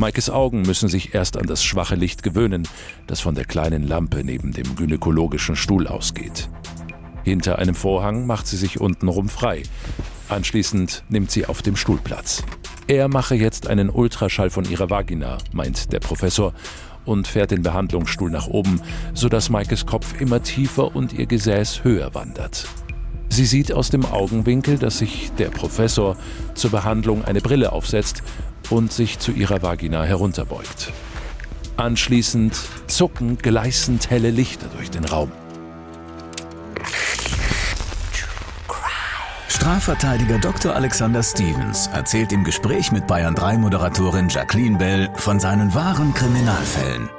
Maikes Augen müssen sich erst an das schwache Licht gewöhnen, das von der kleinen Lampe neben dem gynäkologischen Stuhl ausgeht. Hinter einem Vorhang macht sie sich untenrum frei. Anschließend nimmt sie auf dem Stuhl Platz. Er mache jetzt einen Ultraschall von ihrer Vagina, meint der Professor, und fährt den Behandlungsstuhl nach oben, sodass Maikes Kopf immer tiefer und ihr Gesäß höher wandert. Sie sieht aus dem Augenwinkel, dass sich der Professor zur Behandlung eine Brille aufsetzt und sich zu ihrer Vagina herunterbeugt. Anschließend zucken gleißend helle Lichter durch den Raum. Strafverteidiger Dr. Alexander Stevens erzählt im Gespräch mit Bayern 3 Moderatorin Jacqueline Bell von seinen wahren Kriminalfällen.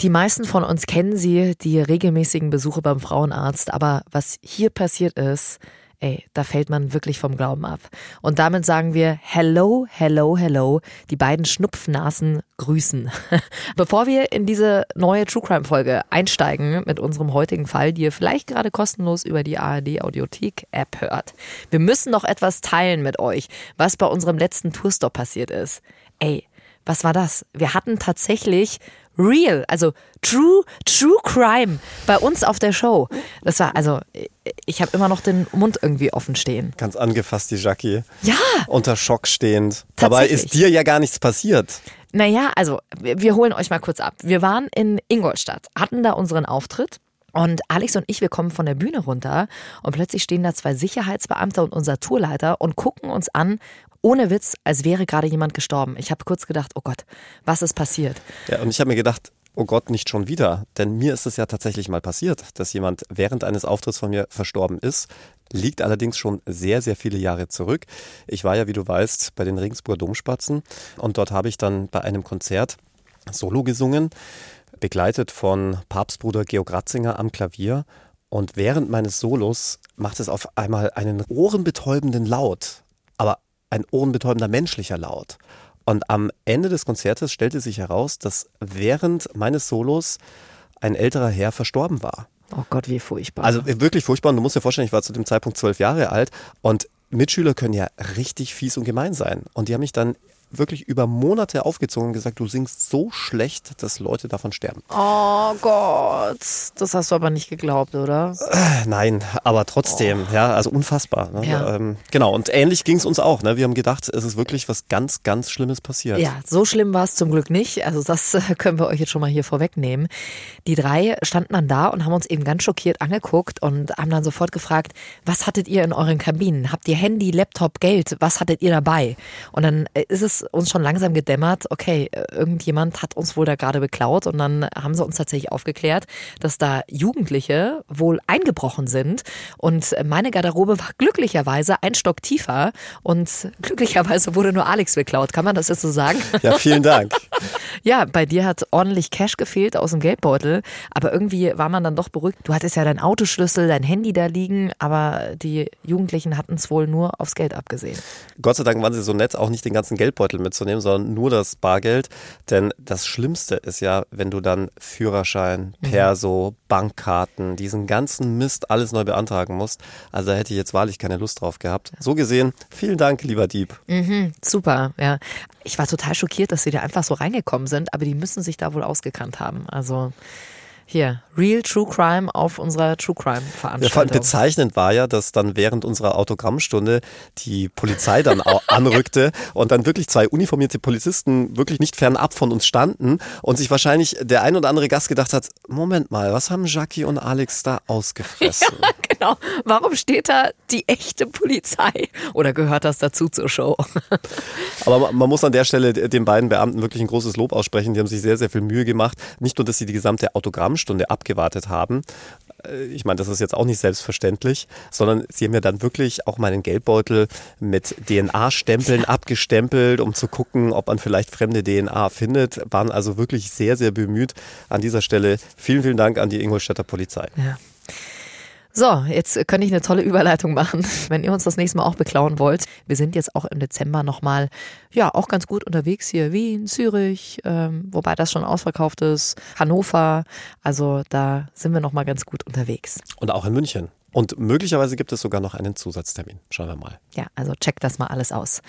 Die meisten von uns kennen sie, die regelmäßigen Besuche beim Frauenarzt, aber was hier passiert ist, ey, da fällt man wirklich vom Glauben ab. Und damit sagen wir Hello, hello, hello. Die beiden Schnupfnasen grüßen. Bevor wir in diese neue True Crime Folge einsteigen mit unserem heutigen Fall, die ihr vielleicht gerade kostenlos über die ARD Audiothek App hört. Wir müssen noch etwas teilen mit euch, was bei unserem letzten Tourstop passiert ist. Ey, was war das? Wir hatten tatsächlich real, also true, true crime bei uns auf der Show. Das war, also, ich habe immer noch den Mund irgendwie offen stehen. Ganz angefasst, die Jackie. Ja. Unter Schock stehend. Dabei ist dir ja gar nichts passiert. Naja, also, wir holen euch mal kurz ab. Wir waren in Ingolstadt, hatten da unseren Auftritt. Und Alex und ich, wir kommen von der Bühne runter und plötzlich stehen da zwei Sicherheitsbeamte und unser Tourleiter und gucken uns an ohne Witz, als wäre gerade jemand gestorben. Ich habe kurz gedacht, oh Gott, was ist passiert? Ja, und ich habe mir gedacht, oh Gott, nicht schon wieder. Denn mir ist es ja tatsächlich mal passiert, dass jemand während eines Auftritts von mir verstorben ist. Liegt allerdings schon sehr, sehr viele Jahre zurück. Ich war ja, wie du weißt, bei den Regensburger Domspatzen und dort habe ich dann bei einem Konzert Solo gesungen, begleitet von Papstbruder Georg Ratzinger am Klavier. Und während meines Solos macht es auf einmal einen ohrenbetäubenden Laut. Ein ohrenbetäubender menschlicher Laut. Und am Ende des Konzertes stellte sich heraus, dass während meines Solos ein älterer Herr verstorben war. Oh Gott, wie furchtbar. Also wirklich furchtbar. Und du musst dir vorstellen, ich war zu dem Zeitpunkt zwölf Jahre alt und Mitschüler können ja richtig fies und gemein sein. Und die haben mich dann wirklich über Monate aufgezogen und gesagt, du singst so schlecht, dass Leute davon sterben. Oh Gott, das hast du aber nicht geglaubt, oder? Äh, nein, aber trotzdem, oh. ja, also unfassbar. Ne? Ja. Ähm, genau, und ähnlich ging es uns auch. Ne? Wir haben gedacht, es ist wirklich was ganz, ganz Schlimmes passiert. Ja, so schlimm war es zum Glück nicht. Also das äh, können wir euch jetzt schon mal hier vorwegnehmen. Die drei standen dann da und haben uns eben ganz schockiert angeguckt und haben dann sofort gefragt, was hattet ihr in euren Kabinen? Habt ihr Handy, Laptop, Geld? Was hattet ihr dabei? Und dann äh, ist es uns schon langsam gedämmert, okay, irgendjemand hat uns wohl da gerade beklaut und dann haben sie uns tatsächlich aufgeklärt, dass da Jugendliche wohl eingebrochen sind und meine Garderobe war glücklicherweise ein Stock tiefer und glücklicherweise wurde nur Alex beklaut. Kann man das jetzt so sagen? Ja, vielen Dank. ja, bei dir hat ordentlich Cash gefehlt aus dem Geldbeutel, aber irgendwie war man dann doch beruhigt. Du hattest ja dein Autoschlüssel, dein Handy da liegen, aber die Jugendlichen hatten es wohl nur aufs Geld abgesehen. Gott sei Dank waren sie so nett, auch nicht den ganzen Geldbeutel mitzunehmen, sondern nur das Bargeld. Denn das Schlimmste ist ja, wenn du dann Führerschein, mhm. Perso, mhm. Bankkarten, diesen ganzen Mist alles neu beantragen musst. Also da hätte ich jetzt wahrlich keine Lust drauf gehabt. So gesehen, vielen Dank, lieber Dieb. Mhm, super, ja. Ich war total schockiert, dass sie da einfach so reingekommen sind, aber die müssen sich da wohl ausgekannt haben. Also hier, Real True Crime auf unserer True Crime Veranstaltung. Ja, bezeichnend war ja, dass dann während unserer Autogrammstunde die Polizei dann anrückte und dann wirklich zwei uniformierte Polizisten wirklich nicht fernab von uns standen und sich wahrscheinlich der ein oder andere Gast gedacht hat, Moment mal, was haben Jackie und Alex da ausgefressen? Ja, genau. Warum steht da die echte Polizei? Oder gehört das dazu zur Show? Aber man muss an der Stelle den beiden Beamten wirklich ein großes Lob aussprechen. Die haben sich sehr, sehr viel Mühe gemacht. Nicht nur, dass sie die gesamte Autogrammstunde abgewartet haben, Äh, ich meine, das ist jetzt auch nicht selbstverständlich, sondern sie haben ja dann wirklich auch meinen Geldbeutel mit DNA-Stempeln abgestempelt, um zu gucken, ob man vielleicht fremde DNA findet. Waren also wirklich sehr, sehr bemüht. An dieser Stelle vielen, vielen Dank an die Ingolstädter Polizei. Ja. So, jetzt könnte ich eine tolle Überleitung machen, wenn ihr uns das nächste Mal auch beklauen wollt. Wir sind jetzt auch im Dezember nochmal, ja, auch ganz gut unterwegs hier. Wien, Zürich, ähm, wobei das schon ausverkauft ist, Hannover. Also da sind wir nochmal ganz gut unterwegs. Und auch in München. Und möglicherweise gibt es sogar noch einen Zusatztermin. Schauen wir mal. Ja, also check das mal alles aus.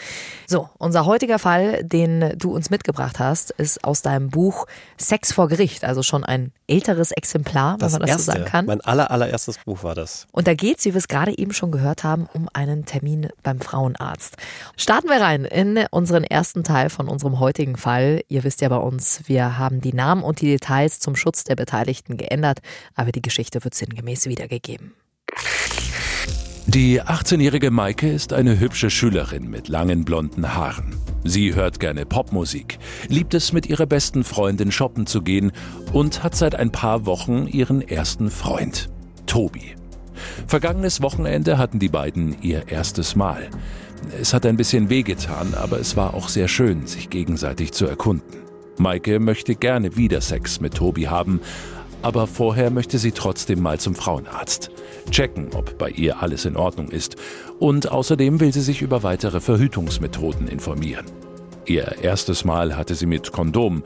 So, unser heutiger Fall, den du uns mitgebracht hast, ist aus deinem Buch Sex vor Gericht, also schon ein älteres Exemplar, das wenn man das erste, so sagen kann. Mein aller, allererstes Buch war das. Und da geht es, wie wir es gerade eben schon gehört haben, um einen Termin beim Frauenarzt. Starten wir rein in unseren ersten Teil von unserem heutigen Fall. Ihr wisst ja bei uns, wir haben die Namen und die Details zum Schutz der Beteiligten geändert, aber die Geschichte wird sinngemäß wiedergegeben. Die 18-jährige Maike ist eine hübsche Schülerin mit langen blonden Haaren. Sie hört gerne Popmusik, liebt es mit ihrer besten Freundin shoppen zu gehen und hat seit ein paar Wochen ihren ersten Freund, Tobi. Vergangenes Wochenende hatten die beiden ihr erstes Mal. Es hat ein bisschen wehgetan, aber es war auch sehr schön, sich gegenseitig zu erkunden. Maike möchte gerne wieder Sex mit Tobi haben, aber vorher möchte sie trotzdem mal zum Frauenarzt. Checken, ob bei ihr alles in Ordnung ist. Und außerdem will sie sich über weitere Verhütungsmethoden informieren. Ihr erstes Mal hatte sie mit Kondom.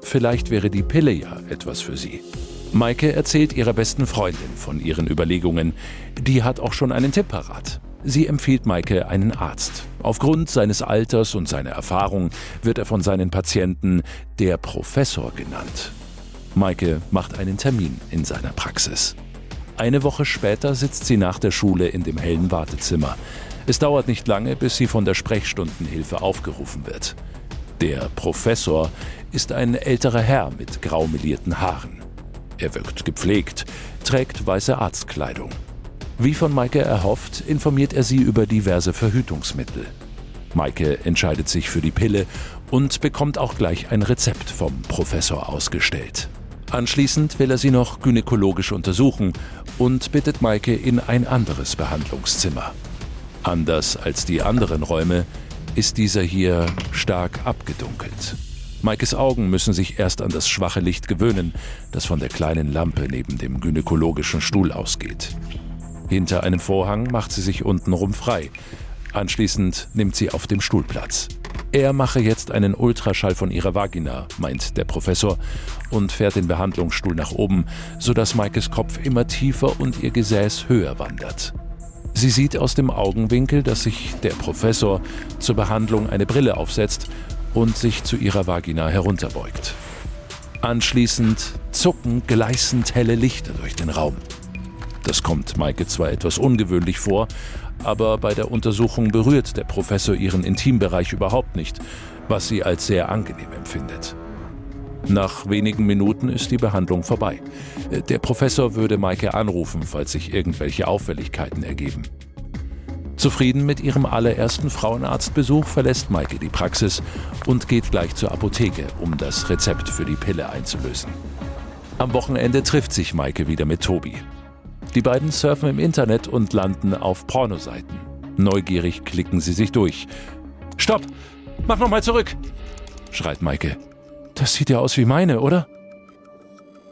Vielleicht wäre die Pille ja etwas für sie. Maike erzählt ihrer besten Freundin von ihren Überlegungen. Die hat auch schon einen Tipp parat. Sie empfiehlt Maike einen Arzt. Aufgrund seines Alters und seiner Erfahrung wird er von seinen Patienten der Professor genannt. Maike macht einen Termin in seiner Praxis. Eine Woche später sitzt sie nach der Schule in dem hellen Wartezimmer. Es dauert nicht lange, bis sie von der Sprechstundenhilfe aufgerufen wird. Der Professor ist ein älterer Herr mit graumelierten Haaren. Er wirkt gepflegt, trägt weiße Arztkleidung. Wie von Maike erhofft, informiert er sie über diverse Verhütungsmittel. Maike entscheidet sich für die Pille und bekommt auch gleich ein Rezept vom Professor ausgestellt. Anschließend will er sie noch gynäkologisch untersuchen und bittet Maike in ein anderes Behandlungszimmer. Anders als die anderen Räume ist dieser hier stark abgedunkelt. Maikes Augen müssen sich erst an das schwache Licht gewöhnen, das von der kleinen Lampe neben dem gynäkologischen Stuhl ausgeht. Hinter einem Vorhang macht sie sich untenrum frei. Anschließend nimmt sie auf dem Stuhl Platz. Er mache jetzt einen Ultraschall von ihrer Vagina, meint der Professor, und fährt den Behandlungsstuhl nach oben, sodass Maikes Kopf immer tiefer und ihr Gesäß höher wandert. Sie sieht aus dem Augenwinkel, dass sich der Professor zur Behandlung eine Brille aufsetzt und sich zu ihrer Vagina herunterbeugt. Anschließend zucken gleißend helle Lichter durch den Raum. Das kommt Maike zwar etwas ungewöhnlich vor, aber bei der Untersuchung berührt der Professor ihren Intimbereich überhaupt nicht, was sie als sehr angenehm empfindet. Nach wenigen Minuten ist die Behandlung vorbei. Der Professor würde Maike anrufen, falls sich irgendwelche Auffälligkeiten ergeben. Zufrieden mit ihrem allerersten Frauenarztbesuch verlässt Maike die Praxis und geht gleich zur Apotheke, um das Rezept für die Pille einzulösen. Am Wochenende trifft sich Maike wieder mit Tobi. Die beiden surfen im Internet und landen auf Pornoseiten. Neugierig klicken sie sich durch. Stopp! Mach nochmal zurück! schreit Maike. Das sieht ja aus wie meine, oder?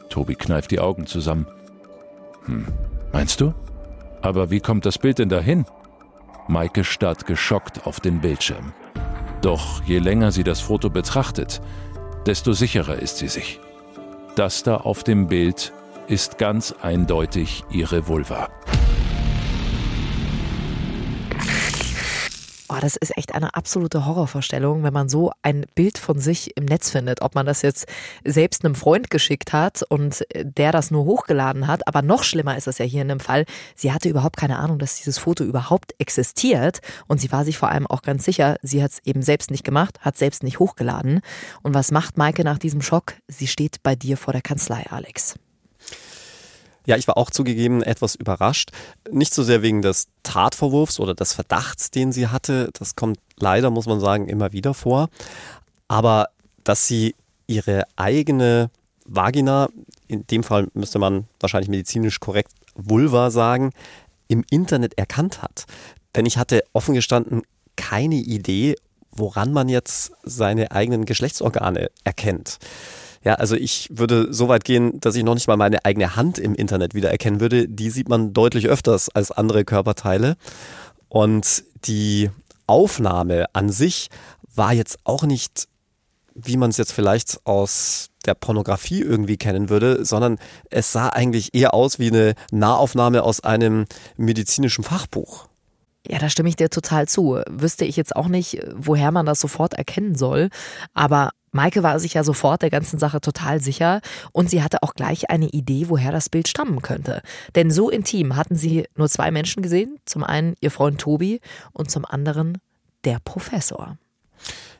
Tobi kneift die Augen zusammen. Hm, meinst du? Aber wie kommt das Bild denn dahin? Maike starrt geschockt auf den Bildschirm. Doch je länger sie das Foto betrachtet, desto sicherer ist sie sich. Das da auf dem Bild ist ganz eindeutig ihre Vulva. Oh, das ist echt eine absolute Horrorvorstellung, wenn man so ein Bild von sich im Netz findet. Ob man das jetzt selbst einem Freund geschickt hat und der das nur hochgeladen hat. Aber noch schlimmer ist es ja hier in dem Fall. Sie hatte überhaupt keine Ahnung, dass dieses Foto überhaupt existiert. Und sie war sich vor allem auch ganz sicher, sie hat es eben selbst nicht gemacht, hat selbst nicht hochgeladen. Und was macht Maike nach diesem Schock? Sie steht bei dir vor der Kanzlei, Alex. Ja, ich war auch zugegeben etwas überrascht. Nicht so sehr wegen des Tatvorwurfs oder des Verdachts, den sie hatte. Das kommt leider, muss man sagen, immer wieder vor. Aber dass sie ihre eigene Vagina, in dem Fall müsste man wahrscheinlich medizinisch korrekt Vulva sagen, im Internet erkannt hat. Denn ich hatte offen gestanden keine Idee, woran man jetzt seine eigenen Geschlechtsorgane erkennt. Ja, also ich würde so weit gehen, dass ich noch nicht mal meine eigene Hand im Internet wiedererkennen würde. Die sieht man deutlich öfters als andere Körperteile. Und die Aufnahme an sich war jetzt auch nicht, wie man es jetzt vielleicht aus der Pornografie irgendwie kennen würde, sondern es sah eigentlich eher aus wie eine Nahaufnahme aus einem medizinischen Fachbuch. Ja, da stimme ich dir total zu. Wüsste ich jetzt auch nicht, woher man das sofort erkennen soll. Aber Maike war sich ja sofort der ganzen Sache total sicher und sie hatte auch gleich eine Idee, woher das Bild stammen könnte. Denn so intim hatten sie nur zwei Menschen gesehen. Zum einen ihr Freund Tobi und zum anderen der Professor.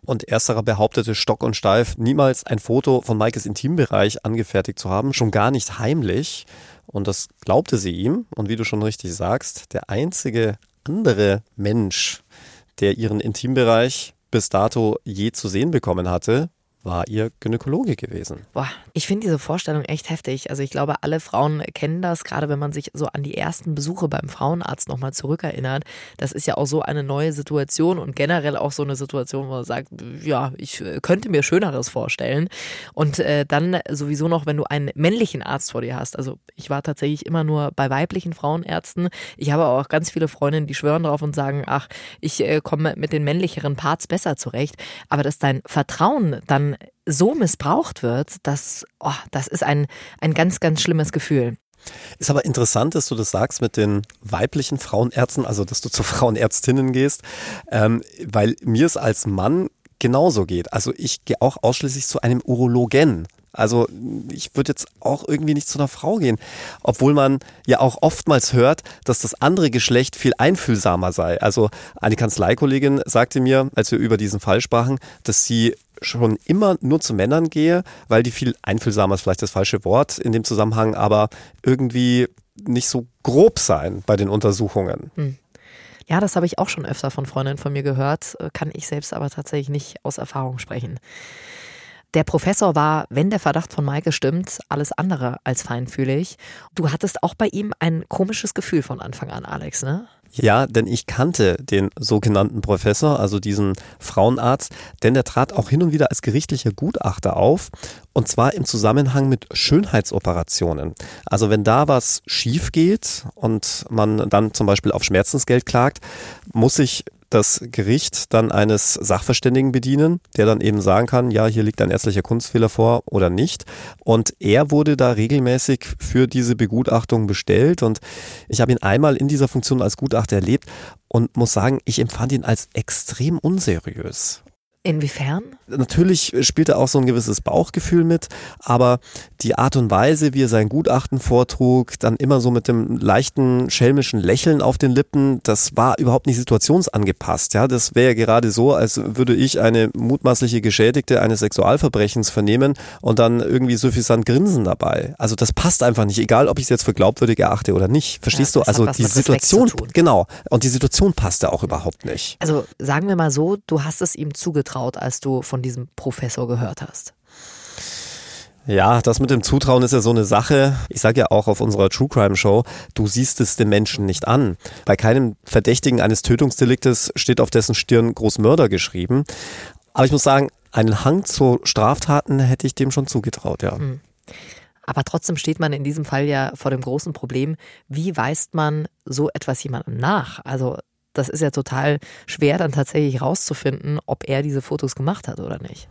Und ersterer behauptete stock und steif, niemals ein Foto von Maikes Intimbereich angefertigt zu haben, schon gar nicht heimlich. Und das glaubte sie ihm. Und wie du schon richtig sagst, der einzige andere Mensch, der ihren Intimbereich bis dato je zu sehen bekommen hatte, war ihr Gynäkologe gewesen. Boah, ich finde diese Vorstellung echt heftig. Also ich glaube, alle Frauen kennen das, gerade wenn man sich so an die ersten Besuche beim Frauenarzt nochmal zurückerinnert. Das ist ja auch so eine neue Situation und generell auch so eine Situation, wo man sagt, ja, ich äh, könnte mir Schöneres vorstellen. Und äh, dann sowieso noch, wenn du einen männlichen Arzt vor dir hast. Also ich war tatsächlich immer nur bei weiblichen Frauenärzten. Ich habe auch ganz viele Freundinnen, die schwören drauf und sagen, ach, ich äh, komme mit den männlicheren Parts besser zurecht. Aber dass dein Vertrauen dann so missbraucht wird, das, oh, das ist ein, ein ganz, ganz schlimmes Gefühl. Ist aber interessant, dass du das sagst mit den weiblichen Frauenärzten, also dass du zu Frauenärztinnen gehst, ähm, weil mir es als Mann genauso geht. Also ich gehe auch ausschließlich zu einem Urologen. Also ich würde jetzt auch irgendwie nicht zu einer Frau gehen, obwohl man ja auch oftmals hört, dass das andere Geschlecht viel einfühlsamer sei. Also eine Kanzleikollegin sagte mir, als wir über diesen Fall sprachen, dass sie schon immer nur zu Männern gehe, weil die viel einfühlsamer ist vielleicht das falsche Wort in dem Zusammenhang, aber irgendwie nicht so grob sein bei den Untersuchungen. Hm. Ja, das habe ich auch schon öfter von Freundinnen von mir gehört, kann ich selbst aber tatsächlich nicht aus Erfahrung sprechen. Der Professor war, wenn der Verdacht von Maike stimmt, alles andere als feinfühlig. Du hattest auch bei ihm ein komisches Gefühl von Anfang an, Alex, ne? Ja, denn ich kannte den sogenannten Professor, also diesen Frauenarzt, denn der trat auch hin und wieder als gerichtlicher Gutachter auf und zwar im Zusammenhang mit Schönheitsoperationen. Also wenn da was schief geht und man dann zum Beispiel auf Schmerzensgeld klagt, muss sich das Gericht dann eines Sachverständigen bedienen, der dann eben sagen kann, ja, hier liegt ein ärztlicher Kunstfehler vor oder nicht. Und er wurde da regelmäßig für diese Begutachtung bestellt und ich habe ihn einmal in dieser Funktion als Gutachter erlebt und muss sagen, ich empfand ihn als extrem unseriös. Inwiefern? Natürlich spielt er auch so ein gewisses Bauchgefühl mit, aber die Art und Weise, wie er sein Gutachten vortrug, dann immer so mit dem leichten schelmischen Lächeln auf den Lippen, das war überhaupt nicht situationsangepasst. Ja, das wäre gerade so, als würde ich eine mutmaßliche Geschädigte eines Sexualverbrechens vernehmen und dann irgendwie suffisant grinsen dabei. Also das passt einfach nicht, egal ob ich es jetzt für glaubwürdig erachte oder nicht. Verstehst ja, du? Also die Situation, genau. Und die Situation passte auch überhaupt nicht. Also sagen wir mal so, du hast es ihm zugetraut zugetraut, als du von diesem Professor gehört hast? Ja, das mit dem Zutrauen ist ja so eine Sache. Ich sage ja auch auf unserer True Crime Show, du siehst es den Menschen nicht an. Bei keinem Verdächtigen eines Tötungsdeliktes steht auf dessen Stirn Großmörder geschrieben. Aber ich muss sagen, einen Hang zu Straftaten hätte ich dem schon zugetraut, ja. Hm. Aber trotzdem steht man in diesem Fall ja vor dem großen Problem, wie weist man so etwas jemandem nach? Also das ist ja total schwer dann tatsächlich rauszufinden, ob er diese Fotos gemacht hat oder nicht.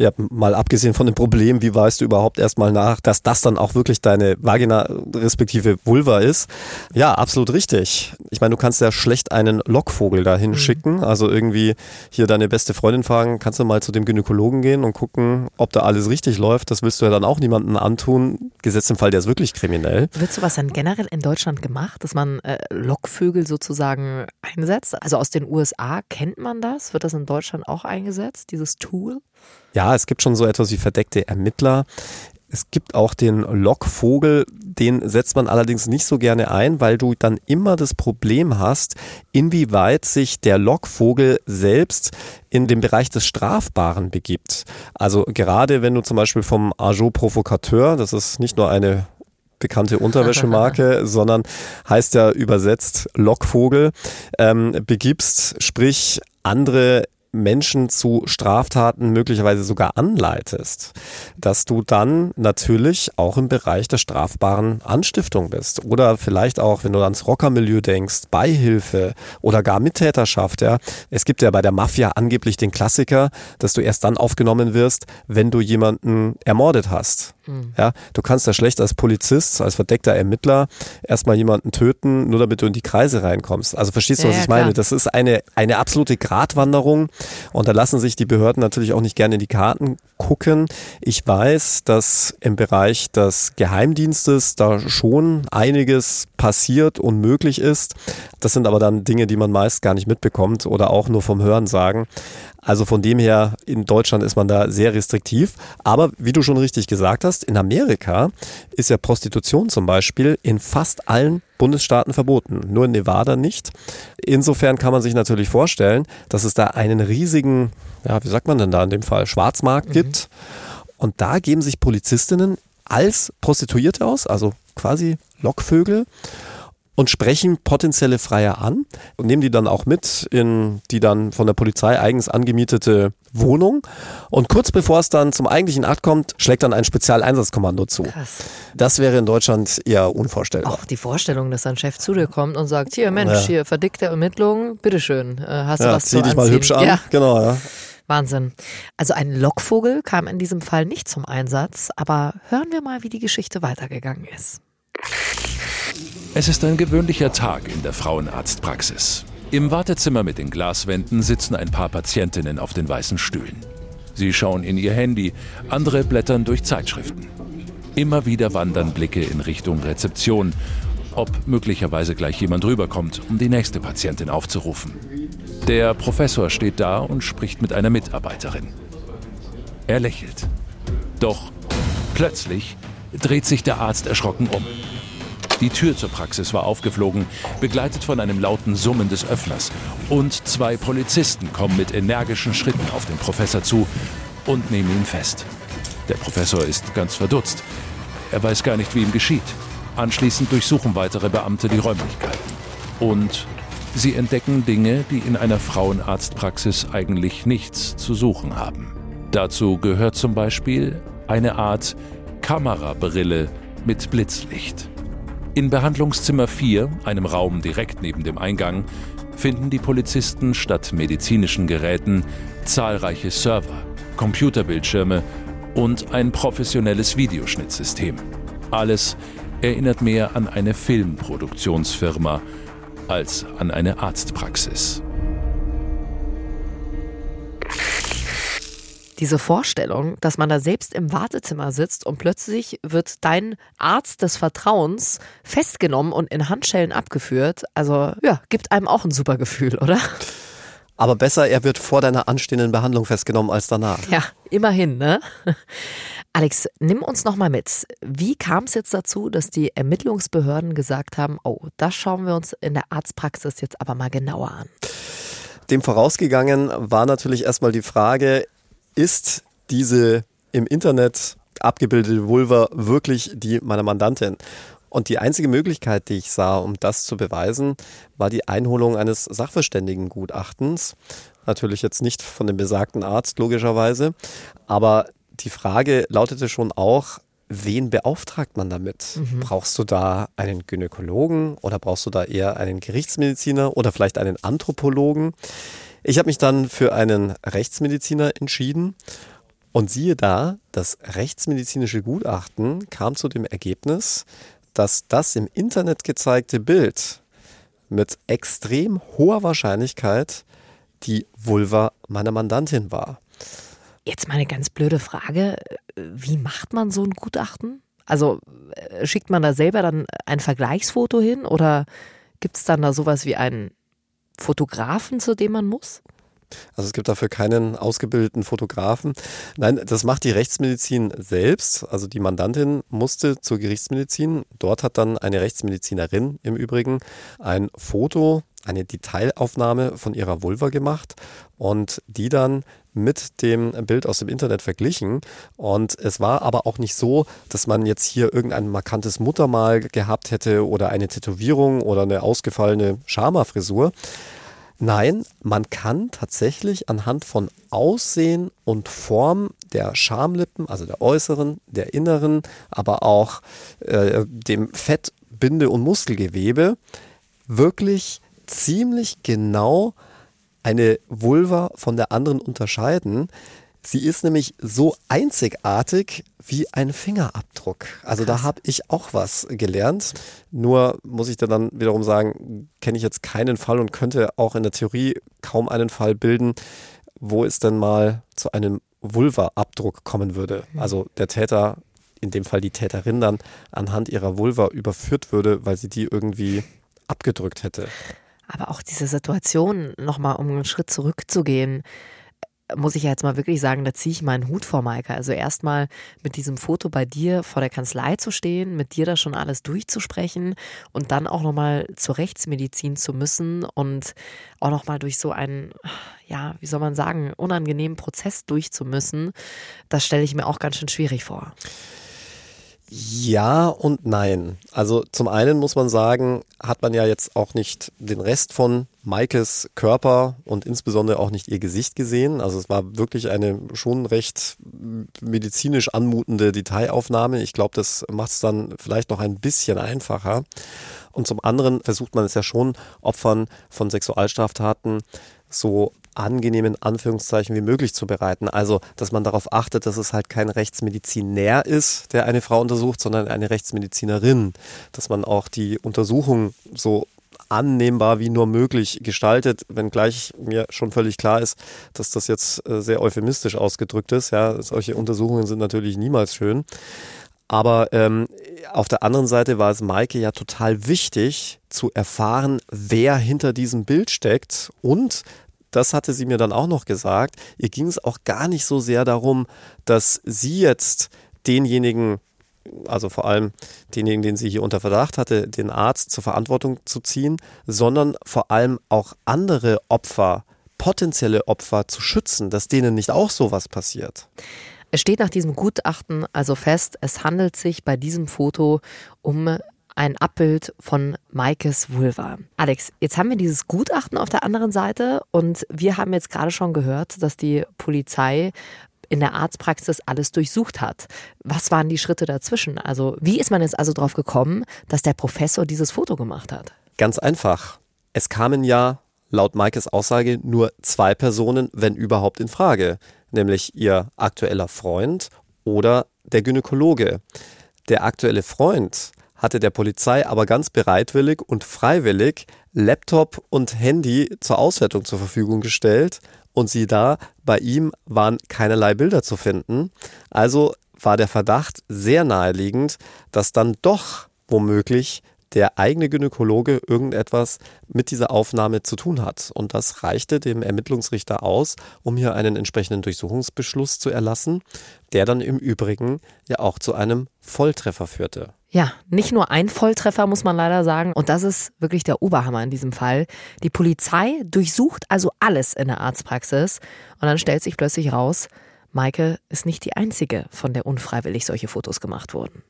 Ja, mal abgesehen von dem Problem, wie weißt du überhaupt erstmal nach, dass das dann auch wirklich deine Vagina respektive Vulva ist? Ja, absolut richtig. Ich meine, du kannst ja schlecht einen Lockvogel dahin mhm. schicken. Also irgendwie hier deine beste Freundin fragen, kannst du mal zu dem Gynäkologen gehen und gucken, ob da alles richtig läuft. Das willst du ja dann auch niemandem antun. Gesetzt im Fall, der ist wirklich kriminell. Wird sowas dann generell in Deutschland gemacht, dass man äh, Lockvögel sozusagen einsetzt? Also aus den USA kennt man das? Wird das in Deutschland auch eingesetzt, dieses Tool? Ja, es gibt schon so etwas wie verdeckte Ermittler. Es gibt auch den Lockvogel, den setzt man allerdings nicht so gerne ein, weil du dann immer das Problem hast, inwieweit sich der Lockvogel selbst in den Bereich des Strafbaren begibt. Also gerade wenn du zum Beispiel vom Agent Provocateur, das ist nicht nur eine bekannte Unterwäschemarke, sondern heißt ja übersetzt Lockvogel, ähm, begibst, sprich andere Menschen zu Straftaten möglicherweise sogar anleitest, dass du dann natürlich auch im Bereich der strafbaren Anstiftung bist. Oder vielleicht auch, wenn du ans Rockermilieu denkst, Beihilfe oder gar Mittäterschaft. Ja. Es gibt ja bei der Mafia angeblich den Klassiker, dass du erst dann aufgenommen wirst, wenn du jemanden ermordet hast. Mhm. Ja, du kannst ja schlecht als Polizist, als verdeckter Ermittler erstmal jemanden töten, nur damit du in die Kreise reinkommst. Also verstehst du, was ja, ich ja, meine? Das ist eine, eine absolute Gratwanderung und da lassen sich die Behörden natürlich auch nicht gerne in die Karten gucken. Ich weiß, dass im Bereich des Geheimdienstes da schon einiges passiert und möglich ist. Das sind aber dann Dinge, die man meist gar nicht mitbekommt oder auch nur vom Hören sagen. Also von dem her, in Deutschland ist man da sehr restriktiv. Aber wie du schon richtig gesagt hast, in Amerika ist ja Prostitution zum Beispiel in fast allen Bundesstaaten verboten, nur in Nevada nicht. Insofern kann man sich natürlich vorstellen, dass es da einen riesigen, ja, wie sagt man denn da in dem Fall, Schwarzmarkt mhm. gibt. Und da geben sich Polizistinnen als Prostituierte aus, also quasi Lockvögel und sprechen potenzielle Freier an und nehmen die dann auch mit in die dann von der Polizei eigens angemietete Wohnung. Und kurz bevor es dann zum eigentlichen Akt kommt, schlägt dann ein Spezialeinsatzkommando zu. Krass. Das wäre in Deutschland eher unvorstellbar. Auch die Vorstellung, dass ein Chef zu dir kommt und sagt, hier Mensch, ja. hier verdickte Ermittlungen, bitteschön, äh, hast du ja, was zieh zu dich anziehen? mal hübsch an. Ja. Genau, ja. Wahnsinn. Also ein Lockvogel kam in diesem Fall nicht zum Einsatz, aber hören wir mal, wie die Geschichte weitergegangen ist. Es ist ein gewöhnlicher Tag in der Frauenarztpraxis. Im Wartezimmer mit den Glaswänden sitzen ein paar Patientinnen auf den weißen Stühlen. Sie schauen in ihr Handy, andere blättern durch Zeitschriften. Immer wieder wandern Blicke in Richtung Rezeption, ob möglicherweise gleich jemand rüberkommt, um die nächste Patientin aufzurufen. Der Professor steht da und spricht mit einer Mitarbeiterin. Er lächelt. Doch plötzlich dreht sich der Arzt erschrocken um. Die Tür zur Praxis war aufgeflogen, begleitet von einem lauten Summen des Öffners. Und zwei Polizisten kommen mit energischen Schritten auf den Professor zu und nehmen ihn fest. Der Professor ist ganz verdutzt. Er weiß gar nicht, wie ihm geschieht. Anschließend durchsuchen weitere Beamte die Räumlichkeiten. Und sie entdecken Dinge, die in einer Frauenarztpraxis eigentlich nichts zu suchen haben. Dazu gehört zum Beispiel eine Art Kamerabrille mit Blitzlicht. In Behandlungszimmer 4, einem Raum direkt neben dem Eingang, finden die Polizisten statt medizinischen Geräten zahlreiche Server, Computerbildschirme und ein professionelles Videoschnittsystem. Alles erinnert mehr an eine Filmproduktionsfirma als an eine Arztpraxis. Diese Vorstellung, dass man da selbst im Wartezimmer sitzt und plötzlich wird dein Arzt des Vertrauens festgenommen und in Handschellen abgeführt, also ja, gibt einem auch ein super Gefühl, oder? Aber besser, er wird vor deiner anstehenden Behandlung festgenommen als danach. Ja, immerhin, ne? Alex, nimm uns noch mal mit. Wie kam es jetzt dazu, dass die Ermittlungsbehörden gesagt haben, oh, das schauen wir uns in der Arztpraxis jetzt aber mal genauer an? Dem vorausgegangen war natürlich erstmal die Frage, ist diese im Internet abgebildete Vulva wirklich die meiner Mandantin? Und die einzige Möglichkeit, die ich sah, um das zu beweisen, war die Einholung eines Sachverständigengutachtens. Natürlich jetzt nicht von dem besagten Arzt, logischerweise. Aber die Frage lautete schon auch, wen beauftragt man damit? Mhm. Brauchst du da einen Gynäkologen oder brauchst du da eher einen Gerichtsmediziner oder vielleicht einen Anthropologen? Ich habe mich dann für einen Rechtsmediziner entschieden und siehe da, das rechtsmedizinische Gutachten kam zu dem Ergebnis, dass das im Internet gezeigte Bild mit extrem hoher Wahrscheinlichkeit die Vulva meiner Mandantin war. Jetzt mal eine ganz blöde Frage. Wie macht man so ein Gutachten? Also äh, schickt man da selber dann ein Vergleichsfoto hin oder gibt es dann da sowas wie einen Fotografen, zu dem man muss? Also es gibt dafür keinen ausgebildeten Fotografen. Nein, das macht die Rechtsmedizin selbst. Also die Mandantin musste zur Gerichtsmedizin. Dort hat dann eine Rechtsmedizinerin im Übrigen ein Foto, eine Detailaufnahme von ihrer Vulva gemacht und die dann mit dem Bild aus dem Internet verglichen. Und es war aber auch nicht so, dass man jetzt hier irgendein markantes Muttermal gehabt hätte oder eine Tätowierung oder eine ausgefallene Schama-Frisur. Nein, man kann tatsächlich anhand von Aussehen und Form der Schamlippen, also der äußeren, der inneren, aber auch äh, dem Fett, Binde und Muskelgewebe wirklich ziemlich genau eine Vulva von der anderen unterscheiden. Sie ist nämlich so einzigartig wie ein Fingerabdruck. Also Krass. da habe ich auch was gelernt. Nur muss ich dann wiederum sagen, kenne ich jetzt keinen Fall und könnte auch in der Theorie kaum einen Fall bilden, wo es denn mal zu einem Vulva-Abdruck kommen würde. Mhm. Also der Täter, in dem Fall die Täterin dann, anhand ihrer Vulva überführt würde, weil sie die irgendwie abgedrückt hätte. Aber auch diese Situation, nochmal um einen Schritt zurückzugehen, muss ich ja jetzt mal wirklich sagen, da ziehe ich meinen Hut vor, Maike. Also erstmal mit diesem Foto bei dir vor der Kanzlei zu stehen, mit dir da schon alles durchzusprechen und dann auch nochmal zur Rechtsmedizin zu müssen und auch nochmal durch so einen, ja, wie soll man sagen, unangenehmen Prozess durchzumüssen, das stelle ich mir auch ganz schön schwierig vor. Ja und nein. Also zum einen muss man sagen, hat man ja jetzt auch nicht den Rest von Maikes Körper und insbesondere auch nicht ihr Gesicht gesehen. Also es war wirklich eine schon recht medizinisch anmutende Detailaufnahme. Ich glaube, das macht es dann vielleicht noch ein bisschen einfacher. Und zum anderen versucht man es ja schon, Opfern von Sexualstraftaten so angenehmen Anführungszeichen wie möglich zu bereiten. Also, dass man darauf achtet, dass es halt kein Rechtsmedizinär ist, der eine Frau untersucht, sondern eine Rechtsmedizinerin. Dass man auch die Untersuchung so annehmbar wie nur möglich gestaltet, wenngleich mir schon völlig klar ist, dass das jetzt äh, sehr euphemistisch ausgedrückt ist. Ja, solche Untersuchungen sind natürlich niemals schön. Aber ähm, auf der anderen Seite war es Maike ja total wichtig zu erfahren, wer hinter diesem Bild steckt und das hatte sie mir dann auch noch gesagt, ihr ging es auch gar nicht so sehr darum, dass sie jetzt denjenigen, also vor allem denjenigen, den sie hier unter Verdacht hatte, den Arzt zur Verantwortung zu ziehen, sondern vor allem auch andere Opfer, potenzielle Opfer zu schützen, dass denen nicht auch sowas passiert. Es steht nach diesem Gutachten also fest, es handelt sich bei diesem Foto um ein Abbild von Maikes Vulva. Alex, jetzt haben wir dieses Gutachten auf der anderen Seite und wir haben jetzt gerade schon gehört, dass die Polizei in der Arztpraxis alles durchsucht hat. Was waren die Schritte dazwischen? Also, wie ist man jetzt also darauf gekommen, dass der Professor dieses Foto gemacht hat? Ganz einfach. Es kamen ja laut Maikes Aussage nur zwei Personen, wenn überhaupt, in Frage, nämlich ihr aktueller Freund oder der Gynäkologe. Der aktuelle Freund hatte der Polizei aber ganz bereitwillig und freiwillig Laptop und Handy zur Auswertung zur Verfügung gestellt und sie da, bei ihm waren keinerlei Bilder zu finden. Also war der Verdacht sehr naheliegend, dass dann doch womöglich der eigene Gynäkologe irgendetwas mit dieser Aufnahme zu tun hat. Und das reichte dem Ermittlungsrichter aus, um hier einen entsprechenden Durchsuchungsbeschluss zu erlassen, der dann im Übrigen ja auch zu einem Volltreffer führte. Ja, nicht nur ein Volltreffer muss man leider sagen. Und das ist wirklich der Oberhammer in diesem Fall. Die Polizei durchsucht also alles in der Arztpraxis. Und dann stellt sich plötzlich raus, Maike ist nicht die einzige, von der unfreiwillig solche Fotos gemacht wurden.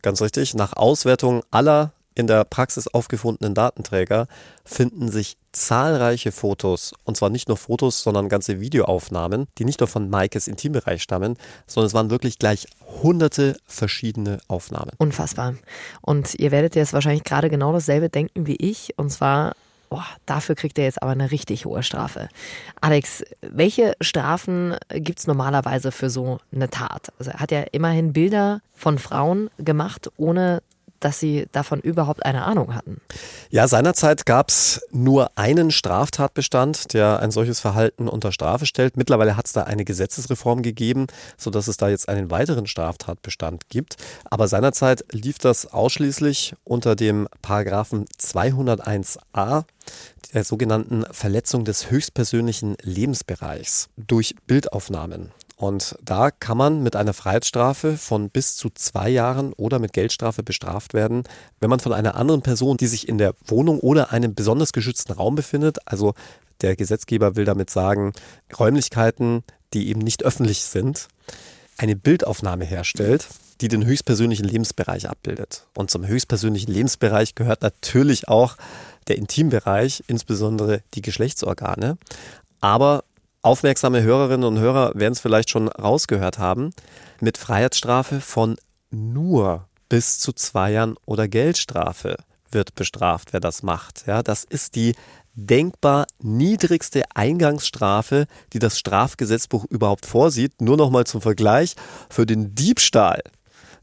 Ganz richtig. Nach Auswertung aller in der Praxis aufgefundenen Datenträger finden sich zahlreiche Fotos, und zwar nicht nur Fotos, sondern ganze Videoaufnahmen, die nicht nur von Maikes Intimbereich stammen, sondern es waren wirklich gleich hunderte verschiedene Aufnahmen. Unfassbar. Und ihr werdet jetzt wahrscheinlich gerade genau dasselbe denken wie ich, und zwar Boah, dafür kriegt er jetzt aber eine richtig hohe Strafe. Alex, welche Strafen gibt es normalerweise für so eine Tat? Also er hat ja immerhin Bilder von Frauen gemacht, ohne dass sie davon überhaupt eine Ahnung hatten. Ja, seinerzeit gab es nur einen Straftatbestand, der ein solches Verhalten unter Strafe stellt. Mittlerweile hat es da eine Gesetzesreform gegeben, sodass es da jetzt einen weiteren Straftatbestand gibt. Aber seinerzeit lief das ausschließlich unter dem Paragraphen 201a der sogenannten Verletzung des höchstpersönlichen Lebensbereichs durch Bildaufnahmen. Und da kann man mit einer Freiheitsstrafe von bis zu zwei Jahren oder mit Geldstrafe bestraft werden, wenn man von einer anderen Person, die sich in der Wohnung oder einem besonders geschützten Raum befindet, also der Gesetzgeber will damit sagen, Räumlichkeiten, die eben nicht öffentlich sind, eine Bildaufnahme herstellt, die den höchstpersönlichen Lebensbereich abbildet. Und zum höchstpersönlichen Lebensbereich gehört natürlich auch der Intimbereich, insbesondere die Geschlechtsorgane. Aber Aufmerksame Hörerinnen und Hörer werden es vielleicht schon rausgehört haben, mit Freiheitsstrafe von nur bis zu zwei Jahren oder Geldstrafe wird bestraft, wer das macht. Ja, das ist die denkbar niedrigste Eingangsstrafe, die das Strafgesetzbuch überhaupt vorsieht. Nur noch mal zum Vergleich für den Diebstahl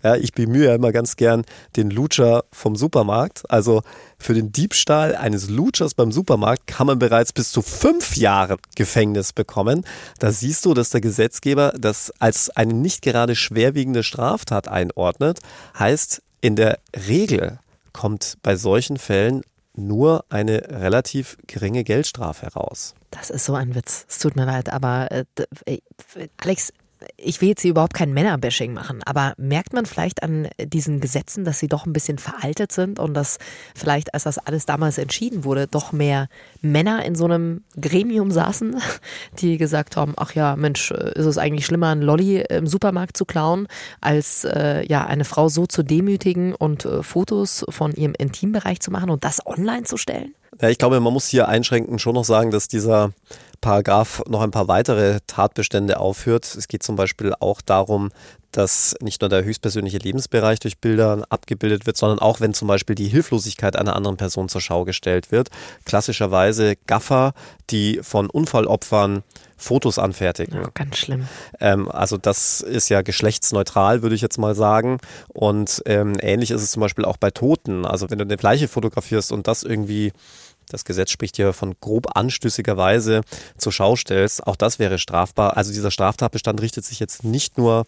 ja, ich bemühe ja immer ganz gern den Lutscher vom Supermarkt. Also für den Diebstahl eines Lutschers beim Supermarkt kann man bereits bis zu fünf Jahre Gefängnis bekommen. Da siehst du, dass der Gesetzgeber das als eine nicht gerade schwerwiegende Straftat einordnet. Heißt, in der Regel kommt bei solchen Fällen nur eine relativ geringe Geldstrafe heraus. Das ist so ein Witz. Es tut mir leid, aber äh, Alex, ich will jetzt hier überhaupt kein Männerbashing machen, aber merkt man vielleicht an diesen Gesetzen, dass sie doch ein bisschen veraltet sind und dass vielleicht, als das alles damals entschieden wurde, doch mehr Männer in so einem Gremium saßen, die gesagt haben, ach ja, Mensch, ist es eigentlich schlimmer, einen Lolli im Supermarkt zu klauen, als äh, ja eine Frau so zu demütigen und äh, Fotos von ihrem Intimbereich zu machen und das online zu stellen? Ja, ich glaube, man muss hier einschränkend schon noch sagen, dass dieser Paragraph noch ein paar weitere Tatbestände aufführt. Es geht zum Beispiel auch darum, dass nicht nur der höchstpersönliche Lebensbereich durch Bilder abgebildet wird, sondern auch wenn zum Beispiel die Hilflosigkeit einer anderen Person zur Schau gestellt wird. Klassischerweise Gaffer, die von Unfallopfern Fotos anfertigen. Ja, ganz schlimm. Ähm, also das ist ja geschlechtsneutral, würde ich jetzt mal sagen. Und ähm, ähnlich ist es zum Beispiel auch bei Toten. Also wenn du eine Leiche fotografierst und das irgendwie das Gesetz spricht hier von grob anstößiger Weise zur Schau stellst. Auch das wäre strafbar. Also dieser Straftatbestand richtet sich jetzt nicht nur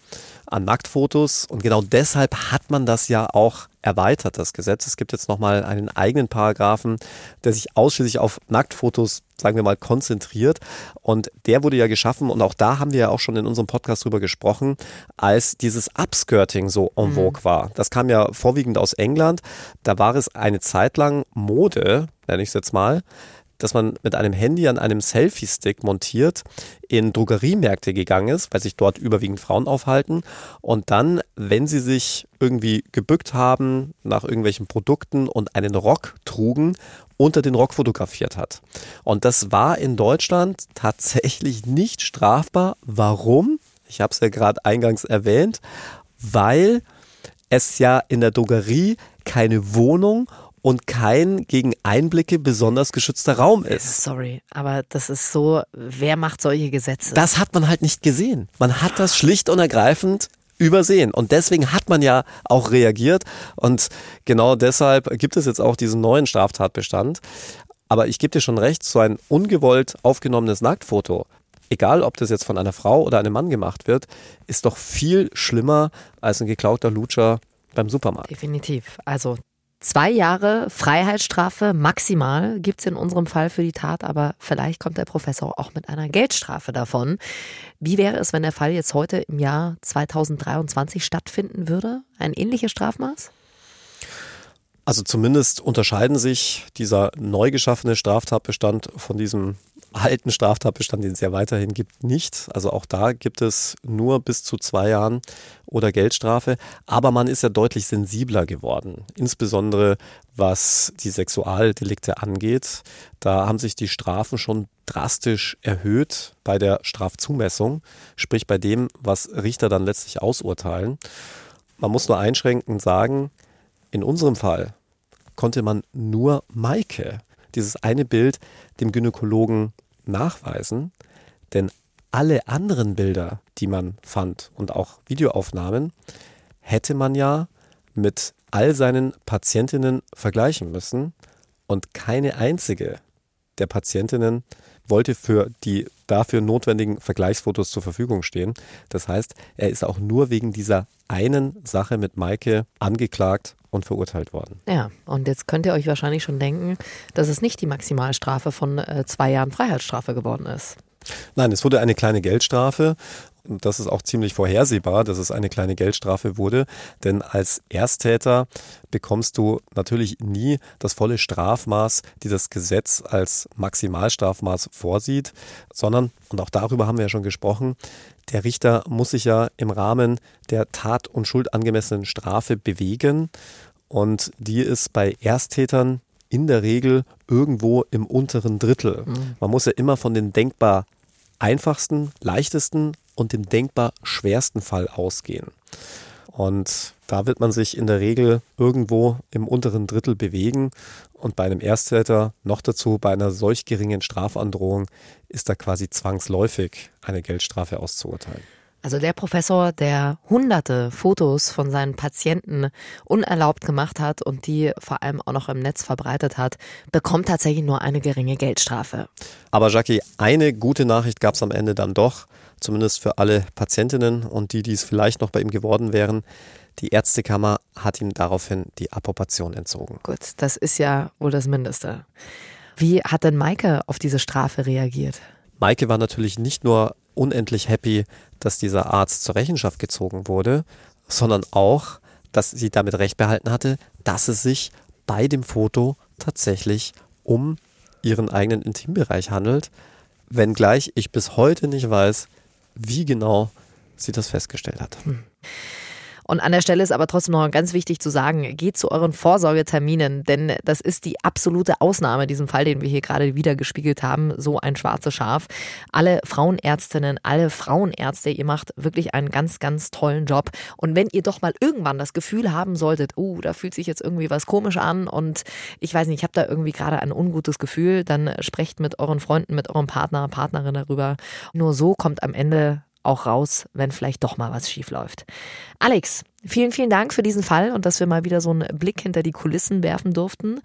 an Nacktfotos und genau deshalb hat man das ja auch erweitert, das Gesetz. Es gibt jetzt nochmal einen eigenen Paragraphen, der sich ausschließlich auf Nacktfotos, sagen wir mal, konzentriert. Und der wurde ja geschaffen, und auch da haben wir ja auch schon in unserem Podcast drüber gesprochen, als dieses Upskirting so en mhm. vogue war. Das kam ja vorwiegend aus England. Da war es eine Zeit lang Mode, nenne ich es jetzt mal, dass man mit einem Handy an einem Selfie-Stick montiert in Drogeriemärkte gegangen ist, weil sich dort überwiegend Frauen aufhalten. Und dann, wenn sie sich irgendwie gebückt haben nach irgendwelchen Produkten und einen Rock trugen, unter den Rock fotografiert hat. Und das war in Deutschland tatsächlich nicht strafbar. Warum? Ich habe es ja gerade eingangs erwähnt, weil es ja in der Drogerie keine Wohnung und kein gegen Einblicke besonders geschützter Raum ist. Sorry, aber das ist so, wer macht solche Gesetze? Das hat man halt nicht gesehen. Man hat das schlicht und ergreifend übersehen. Und deswegen hat man ja auch reagiert. Und genau deshalb gibt es jetzt auch diesen neuen Straftatbestand. Aber ich gebe dir schon recht, so ein ungewollt aufgenommenes Nacktfoto, egal ob das jetzt von einer Frau oder einem Mann gemacht wird, ist doch viel schlimmer als ein geklauter Lutscher beim Supermarkt. Definitiv. Also Zwei Jahre Freiheitsstrafe maximal gibt es in unserem Fall für die Tat, aber vielleicht kommt der Professor auch mit einer Geldstrafe davon. Wie wäre es, wenn der Fall jetzt heute im Jahr 2023 stattfinden würde? Ein ähnliches Strafmaß? Also zumindest unterscheiden sich dieser neu geschaffene Straftatbestand von diesem alten Straftatbestand, den es ja weiterhin gibt, nicht. Also auch da gibt es nur bis zu zwei Jahren oder Geldstrafe. Aber man ist ja deutlich sensibler geworden, insbesondere was die Sexualdelikte angeht. Da haben sich die Strafen schon drastisch erhöht bei der Strafzumessung, sprich bei dem, was Richter dann letztlich ausurteilen. Man muss nur einschränkend sagen, in unserem Fall konnte man nur Maike dieses eine Bild dem Gynäkologen nachweisen, denn alle anderen Bilder, die man fand und auch Videoaufnahmen, hätte man ja mit all seinen Patientinnen vergleichen müssen und keine einzige der Patientinnen wollte für die dafür notwendigen Vergleichsfotos zur Verfügung stehen. Das heißt, er ist auch nur wegen dieser einen Sache mit Maike angeklagt und verurteilt worden. Ja, und jetzt könnt ihr euch wahrscheinlich schon denken, dass es nicht die Maximalstrafe von äh, zwei Jahren Freiheitsstrafe geworden ist. Nein, es wurde eine kleine Geldstrafe das ist auch ziemlich vorhersehbar, dass es eine kleine Geldstrafe wurde, denn als Ersttäter bekommst du natürlich nie das volle Strafmaß, die das Gesetz als Maximalstrafmaß vorsieht, sondern, und auch darüber haben wir ja schon gesprochen, der Richter muss sich ja im Rahmen der tat- und schuldangemessenen Strafe bewegen und die ist bei Ersttätern in der Regel irgendwo im unteren Drittel. Mhm. Man muss ja immer von den denkbar einfachsten, leichtesten und dem denkbar schwersten Fall ausgehen. Und da wird man sich in der Regel irgendwo im unteren Drittel bewegen. Und bei einem Ersttäter, noch dazu bei einer solch geringen Strafandrohung, ist da quasi zwangsläufig eine Geldstrafe auszuurteilen. Also der Professor, der hunderte Fotos von seinen Patienten unerlaubt gemacht hat und die vor allem auch noch im Netz verbreitet hat, bekommt tatsächlich nur eine geringe Geldstrafe. Aber Jackie, eine gute Nachricht gab es am Ende dann doch, zumindest für alle Patientinnen und die, die es vielleicht noch bei ihm geworden wären. Die Ärztekammer hat ihm daraufhin die Approbation entzogen. Gut, das ist ja wohl das Mindeste. Wie hat denn Maike auf diese Strafe reagiert? Maike war natürlich nicht nur unendlich happy, dass dieser Arzt zur Rechenschaft gezogen wurde, sondern auch, dass sie damit recht behalten hatte, dass es sich bei dem Foto tatsächlich um ihren eigenen Intimbereich handelt, wenngleich ich bis heute nicht weiß, wie genau sie das festgestellt hat. Hm. Und an der Stelle ist aber trotzdem noch ganz wichtig zu sagen, geht zu euren Vorsorgeterminen, denn das ist die absolute Ausnahme, diesen Fall, den wir hier gerade wieder gespiegelt haben, so ein schwarzes Schaf. Alle Frauenärztinnen, alle Frauenärzte, ihr macht wirklich einen ganz, ganz tollen Job. Und wenn ihr doch mal irgendwann das Gefühl haben solltet, uh, da fühlt sich jetzt irgendwie was komisch an und ich weiß nicht, ich habe da irgendwie gerade ein ungutes Gefühl, dann sprecht mit euren Freunden, mit eurem Partner, Partnerin darüber. Nur so kommt am Ende auch raus, wenn vielleicht doch mal was schief läuft. Alex, vielen, vielen Dank für diesen Fall und dass wir mal wieder so einen Blick hinter die Kulissen werfen durften.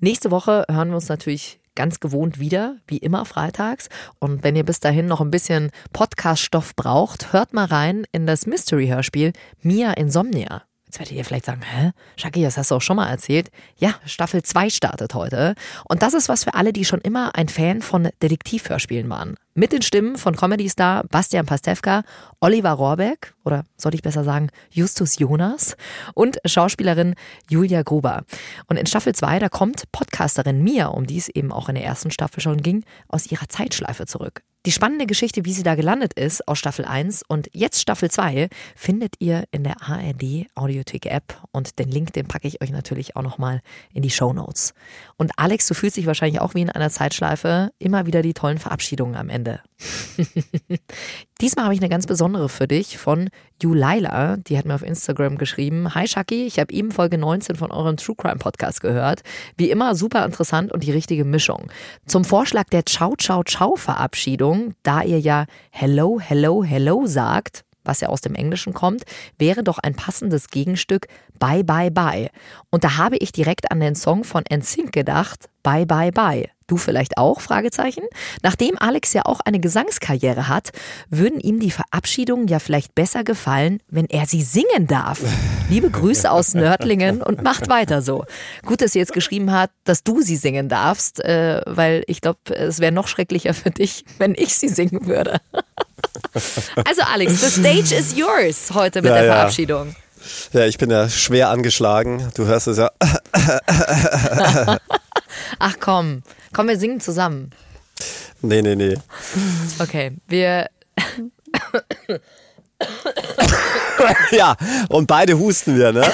Nächste Woche hören wir uns natürlich ganz gewohnt wieder, wie immer freitags. Und wenn ihr bis dahin noch ein bisschen Podcast-Stoff braucht, hört mal rein in das Mystery-Hörspiel Mia Insomnia. Jetzt werdet ihr vielleicht sagen, hä? Shaki, das hast du auch schon mal erzählt. Ja, Staffel 2 startet heute. Und das ist was für alle, die schon immer ein Fan von Detektivhörspielen waren. Mit den Stimmen von Comedy-Star Bastian Pastewka, Oliver Rohrbeck oder sollte ich besser sagen Justus Jonas und Schauspielerin Julia Gruber. Und in Staffel 2, da kommt Podcasterin Mia, um die es eben auch in der ersten Staffel schon ging, aus ihrer Zeitschleife zurück. Die spannende Geschichte, wie sie da gelandet ist, aus Staffel 1 und jetzt Staffel 2, findet ihr in der ARD Audiothek App und den Link, den packe ich euch natürlich auch nochmal in die Show Notes. Und Alex, du fühlst dich wahrscheinlich auch wie in einer Zeitschleife, immer wieder die tollen Verabschiedungen am Ende. Diesmal habe ich eine ganz besondere für dich von Juleila. Die hat mir auf Instagram geschrieben. Hi Shaki, ich habe eben Folge 19 von eurem True Crime Podcast gehört. Wie immer super interessant und die richtige Mischung. Zum Vorschlag der Ciao Ciao Ciao Verabschiedung, da ihr ja Hello, Hello, Hello sagt, was ja aus dem Englischen kommt, wäre doch ein passendes Gegenstück Bye Bye Bye. Und da habe ich direkt an den Song von NSYNC gedacht, Bye Bye Bye. Du vielleicht auch? Fragezeichen. Nachdem Alex ja auch eine Gesangskarriere hat, würden ihm die Verabschiedungen ja vielleicht besser gefallen, wenn er sie singen darf. Liebe Grüße aus Nördlingen und macht weiter so. Gut, dass sie jetzt geschrieben hat, dass du sie singen darfst, äh, weil ich glaube, es wäre noch schrecklicher für dich, wenn ich sie singen würde. Also Alex, the stage is yours heute mit ja, der Verabschiedung. Ja. ja, ich bin ja schwer angeschlagen. Du hörst es ja. Ach komm, komm, wir singen zusammen. Nee, nee, nee. Okay, wir. ja, und beide husten wir, ne?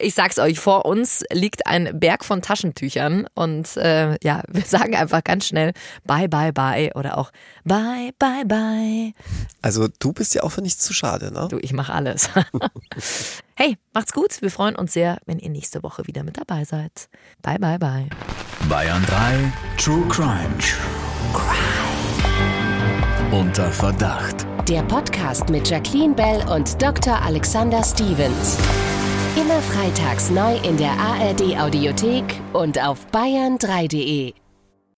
Ich sag's euch, vor uns liegt ein Berg von Taschentüchern und äh, ja, wir sagen einfach ganz schnell Bye, bye, bye oder auch Bye, bye, bye. Also du bist ja auch für nichts zu schade, ne? Du, ich mach alles. hey, macht's gut. Wir freuen uns sehr, wenn ihr nächste Woche wieder mit dabei seid. Bye, bye, bye. Bayern 3 True Crime. True Crime. Unter Verdacht. Der Podcast mit Jacqueline Bell und Dr. Alexander Stevens. Immer freitags neu in der ARD Audiothek und auf bayern3.de.